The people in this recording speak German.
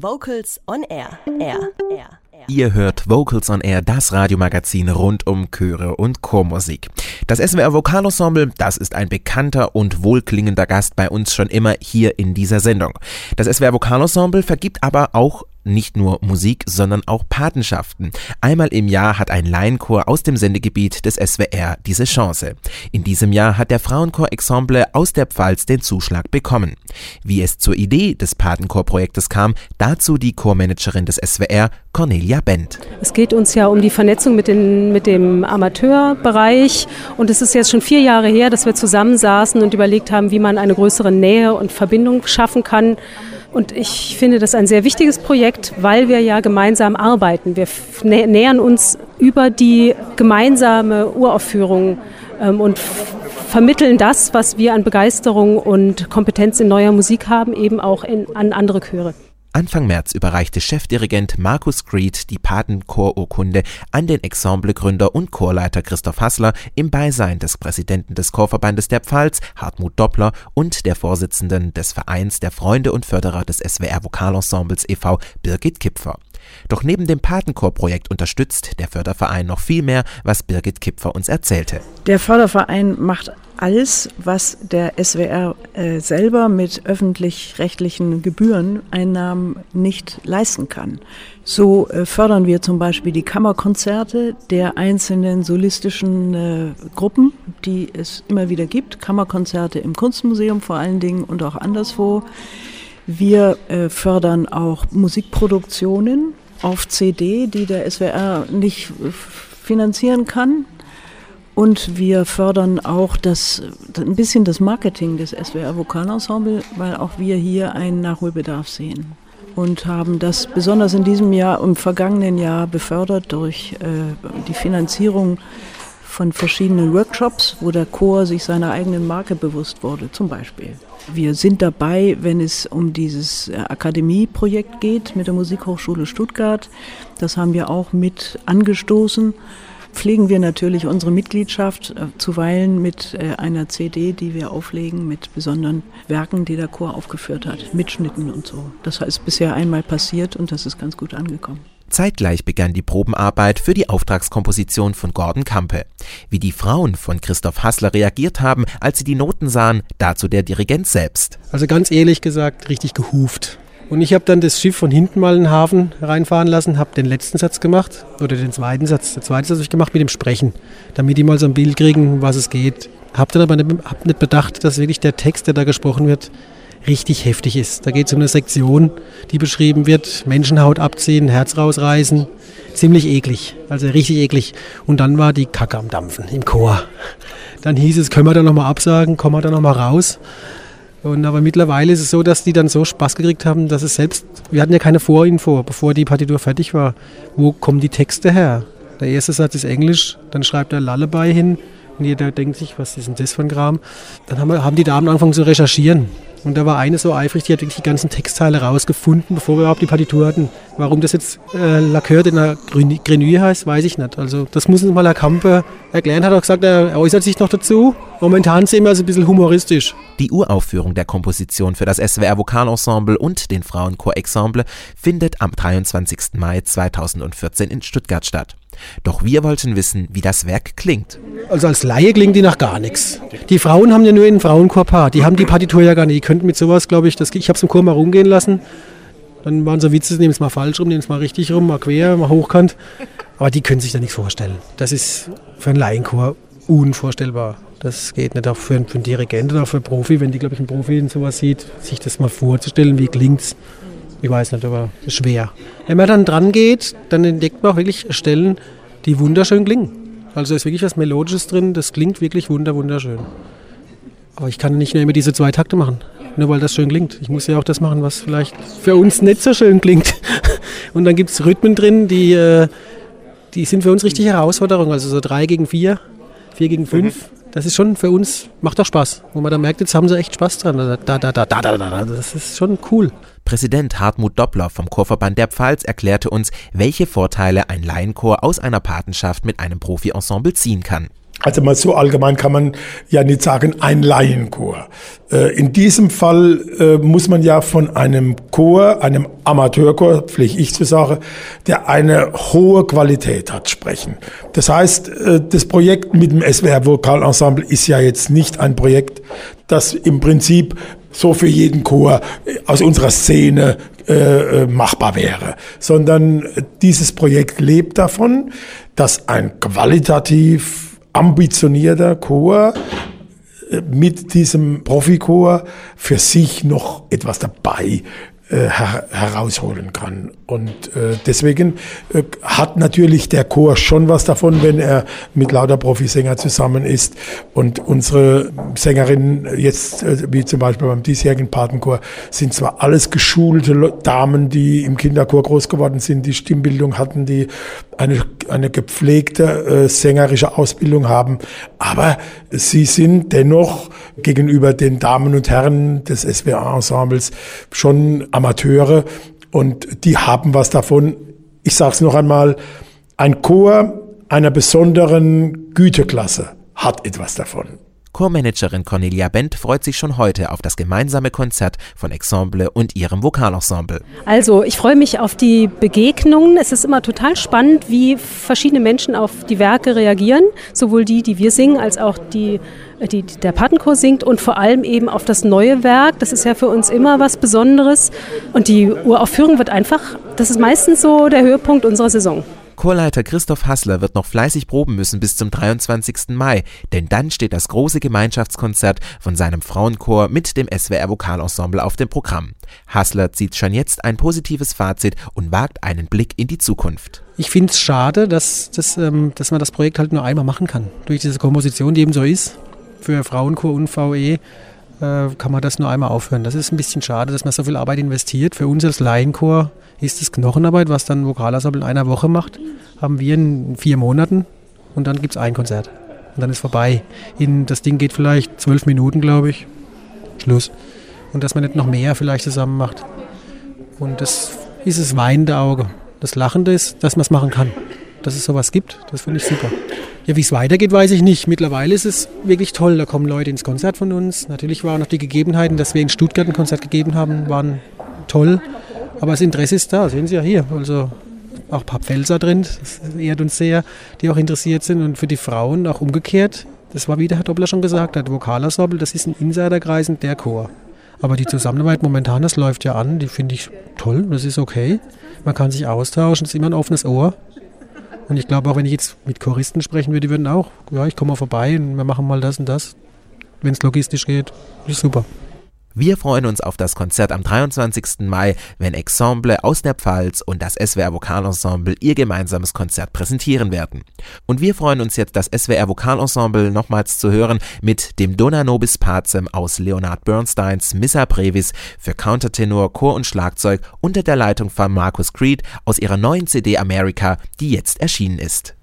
Vocals on Air. Air. Air. Ihr hört Vocals on Air, das Radiomagazin rund um Chöre und Chormusik. Das SWR Vokalensemble, das ist ein bekannter und wohlklingender Gast bei uns schon immer hier in dieser Sendung. Das SWR Vokalensemble vergibt aber auch nicht nur Musik, sondern auch Patenschaften. Einmal im Jahr hat ein Laienchor aus dem Sendegebiet des SWR diese Chance. In diesem Jahr hat der Frauenchor Ensemble aus der Pfalz den Zuschlag bekommen. Wie es zur Idee des Patenchor-Projektes kam, dazu die Chormanagerin des SWR, Cornelia Bent. Es geht uns ja um die Vernetzung mit, den, mit dem Amateurbereich und es ist jetzt schon vier Jahre her, dass wir zusammensaßen und überlegt haben, wie man eine größere Nähe und Verbindung schaffen kann und ich finde das ein sehr wichtiges Projekt, weil wir ja gemeinsam arbeiten. Wir nähern uns über die gemeinsame Uraufführung ähm, und vermitteln das, was wir an Begeisterung und Kompetenz in neuer Musik haben, eben auch in, an andere Chöre. Anfang März überreichte Chefdirigent Markus Creed die Patenchorurkunde an den Ensemblegründer und Chorleiter Christoph Hassler im Beisein des Präsidenten des Chorverbandes der Pfalz, Hartmut Doppler, und der Vorsitzenden des Vereins der Freunde und Förderer des SWR Vokalensembles e.V., Birgit Kipfer. Doch neben dem Patenchorprojekt unterstützt der Förderverein noch viel mehr, was Birgit Kipfer uns erzählte. Der Förderverein macht alles, was der SWR äh, selber mit öffentlich-rechtlichen Gebühreneinnahmen nicht leisten kann. So äh, fördern wir zum Beispiel die Kammerkonzerte der einzelnen solistischen äh, Gruppen, die es immer wieder gibt. Kammerkonzerte im Kunstmuseum vor allen Dingen und auch anderswo. Wir äh, fördern auch Musikproduktionen auf CD, die der SWR nicht finanzieren kann. Und wir fördern auch das, ein bisschen das Marketing des SWR Vokalensemble, weil auch wir hier einen Nachholbedarf sehen. Und haben das besonders in diesem Jahr, im vergangenen Jahr befördert durch äh, die Finanzierung von verschiedenen Workshops, wo der Chor sich seiner eigenen Marke bewusst wurde, zum Beispiel. Wir sind dabei, wenn es um dieses äh, Akademieprojekt geht mit der Musikhochschule Stuttgart. Das haben wir auch mit angestoßen. Pflegen wir natürlich unsere Mitgliedschaft äh, zuweilen mit äh, einer CD, die wir auflegen mit besonderen Werken, die der Chor aufgeführt hat, Mitschnitten und so. Das ist bisher einmal passiert und das ist ganz gut angekommen. Zeitgleich begann die Probenarbeit für die Auftragskomposition von Gordon Kampe. Wie die Frauen von Christoph Hassler reagiert haben, als sie die Noten sahen, dazu der Dirigent selbst. Also ganz ehrlich gesagt, richtig gehuft. Und ich habe dann das Schiff von hinten mal in den Hafen reinfahren lassen, habe den letzten Satz gemacht oder den zweiten Satz. Der zweite Satz habe ich gemacht mit dem Sprechen, damit die mal so ein Bild kriegen, was es geht. Habe dann aber nicht, hab nicht bedacht, dass wirklich der Text, der da gesprochen wird, richtig heftig ist. Da geht es um eine Sektion, die beschrieben wird, Menschenhaut abziehen, Herz rausreißen. Ziemlich eklig, also richtig eklig. Und dann war die Kacke am Dampfen im Chor. Dann hieß es, können wir da nochmal absagen, kommen wir da nochmal raus. Und aber mittlerweile ist es so, dass die dann so Spaß gekriegt haben, dass es selbst, wir hatten ja keine Vorinfo, bevor die Partitur fertig war. Wo kommen die Texte her? Der erste Satz ist Englisch, dann schreibt er Lullaby hin und jeder denkt sich, was ist denn das für ein Kram? Dann haben, wir, haben die Damen angefangen zu recherchieren. Und da war eine so eifrig, die hat wirklich die ganzen Textteile rausgefunden, bevor wir überhaupt die Partitur hatten. Warum das jetzt äh, Lacœur de la Grenouille heißt, weiß ich nicht. Also das muss uns mal Herr Kampe erklären. Hat auch gesagt, er äußert sich noch dazu. Momentan sehen wir es ein bisschen humoristisch. Die Uraufführung der Komposition für das SWR Vokalensemble und den Frauenchor Ensemble findet am 23. Mai 2014 in Stuttgart statt. Doch wir wollten wissen, wie das Werk klingt. Also als Laie klingt die nach gar nichts. Die Frauen haben ja nur einen Frauenchor Die haben die Partitur ja gar nicht. Die könnten mit sowas, glaube ich, das, ich habe es im Chor mal rumgehen lassen. Dann waren so Witze, nehmen es mal falsch rum, nehmen es mal richtig rum, mal quer, mal hochkant. Aber die können sich da nichts vorstellen. Das ist für einen Laienchor unvorstellbar. Das geht nicht auch für, für einen Dirigenten oder für einen Profi, wenn die, glaube ich, ein Profi in sowas sieht, sich das mal vorzustellen, wie klingt es. Ich weiß nicht, aber schwer. Wenn man dann dran geht, dann entdeckt man auch wirklich Stellen, die wunderschön klingen. Also ist wirklich was Melodisches drin, das klingt wirklich wunder, wunderschön. Aber ich kann nicht nur immer diese zwei Takte machen, nur weil das schön klingt. Ich muss ja auch das machen, was vielleicht für uns nicht so schön klingt. Und dann gibt es Rhythmen drin, die, äh, die sind für uns richtig Herausforderungen. Also so drei gegen vier, vier gegen fünf. Das ist schon für uns, macht auch Spaß. Wo man da merkt, jetzt haben sie echt Spaß dran. Da, da, da, da, da, da, das ist schon cool. Präsident Hartmut Doppler vom Chorverband der Pfalz erklärte uns, welche Vorteile ein Laienchor aus einer Patenschaft mit einem Profi-Ensemble ziehen kann. Also mal so allgemein kann man ja nicht sagen, ein Laienchor. Äh, in diesem Fall äh, muss man ja von einem Chor, einem Amateurchor, pflege ich zu sagen, der eine hohe Qualität hat, sprechen. Das heißt, äh, das Projekt mit dem SWR Vokalensemble ist ja jetzt nicht ein Projekt, das im Prinzip so für jeden Chor aus unserer Szene machbar wäre, sondern dieses Projekt lebt davon, dass ein qualitativ ambitionierter Chor äh, mit diesem Profichor für sich noch etwas dabei her herausholen kann. Und äh, deswegen äh, hat natürlich der Chor schon was davon, wenn er mit lauter Profisänger zusammen ist. Und unsere Sängerinnen jetzt, äh, wie zum Beispiel beim diesjährigen Patenchor, sind zwar alles geschulte Damen, die im Kinderchor groß geworden sind, die Stimmbildung hatten, die eine, eine gepflegte äh, sängerische Ausbildung haben, aber sie sind dennoch gegenüber den Damen und Herren des SWA-Ensembles schon Amateure und die haben was davon. Ich sage es noch einmal, ein Chor einer besonderen Güteklasse hat etwas davon. Chormanagerin Cornelia Bent freut sich schon heute auf das gemeinsame Konzert von Ensemble und ihrem Vokalensemble. Also, ich freue mich auf die Begegnungen. Es ist immer total spannend, wie verschiedene Menschen auf die Werke reagieren, sowohl die, die wir singen, als auch die die der Patenchor singt und vor allem eben auf das neue Werk. Das ist ja für uns immer was Besonderes. Und die Uraufführung wird einfach, das ist meistens so der Höhepunkt unserer Saison. Chorleiter Christoph Hassler wird noch fleißig proben müssen bis zum 23. Mai, denn dann steht das große Gemeinschaftskonzert von seinem Frauenchor mit dem SWR Vokalensemble auf dem Programm. Hassler zieht schon jetzt ein positives Fazit und wagt einen Blick in die Zukunft. Ich finde es schade, dass, dass, ähm, dass man das Projekt halt nur einmal machen kann. Durch diese Komposition, die eben so ist, für Frauenchor und VE, äh, kann man das nur einmal aufhören. Das ist ein bisschen schade, dass man so viel Arbeit investiert. Für uns als Laienchor ist es Knochenarbeit, was dann Vokalensemble in einer Woche macht, haben wir in vier Monaten und dann gibt es ein Konzert. Und dann ist vorbei. In, das Ding geht vielleicht zwölf Minuten, glaube ich. Schluss. Und dass man nicht noch mehr vielleicht zusammen macht. Und das ist das weinende Auge. Das Lachende ist, dass man es machen kann. Dass es sowas gibt, das finde ich super. Ja, wie es weitergeht, weiß ich nicht. Mittlerweile ist es wirklich toll. Da kommen Leute ins Konzert von uns. Natürlich waren auch die Gegebenheiten, dass wir in Stuttgart ein Konzert gegeben haben, waren toll. Aber das Interesse ist da, sehen Sie ja hier. Also auch ein paar Pfälzer drin, das ehrt uns sehr, die auch interessiert sind. Und für die Frauen auch umgekehrt, das war wie der Herr Doppler schon gesagt hat, Vokalersorbel, das ist ein Insiderkreis und der Chor. Aber die Zusammenarbeit momentan, das läuft ja an, die finde ich toll, das ist okay. Man kann sich austauschen, es ist immer ein offenes Ohr. Und ich glaube auch, wenn ich jetzt mit Choristen sprechen würde, die würden auch, ja, ich komme mal vorbei und wir machen mal das und das. Wenn es logistisch geht, ist super. Wir freuen uns auf das Konzert am 23. Mai, wenn Ensemble aus der Pfalz und das SWR Vokalensemble ihr gemeinsames Konzert präsentieren werden. Und wir freuen uns jetzt, das SWR Vokalensemble nochmals zu hören mit dem Dona Nobis Pacem aus Leonard Bernsteins Missa Brevis für Countertenor, Chor und Schlagzeug unter der Leitung von Marcus Creed aus ihrer neuen CD America, die jetzt erschienen ist.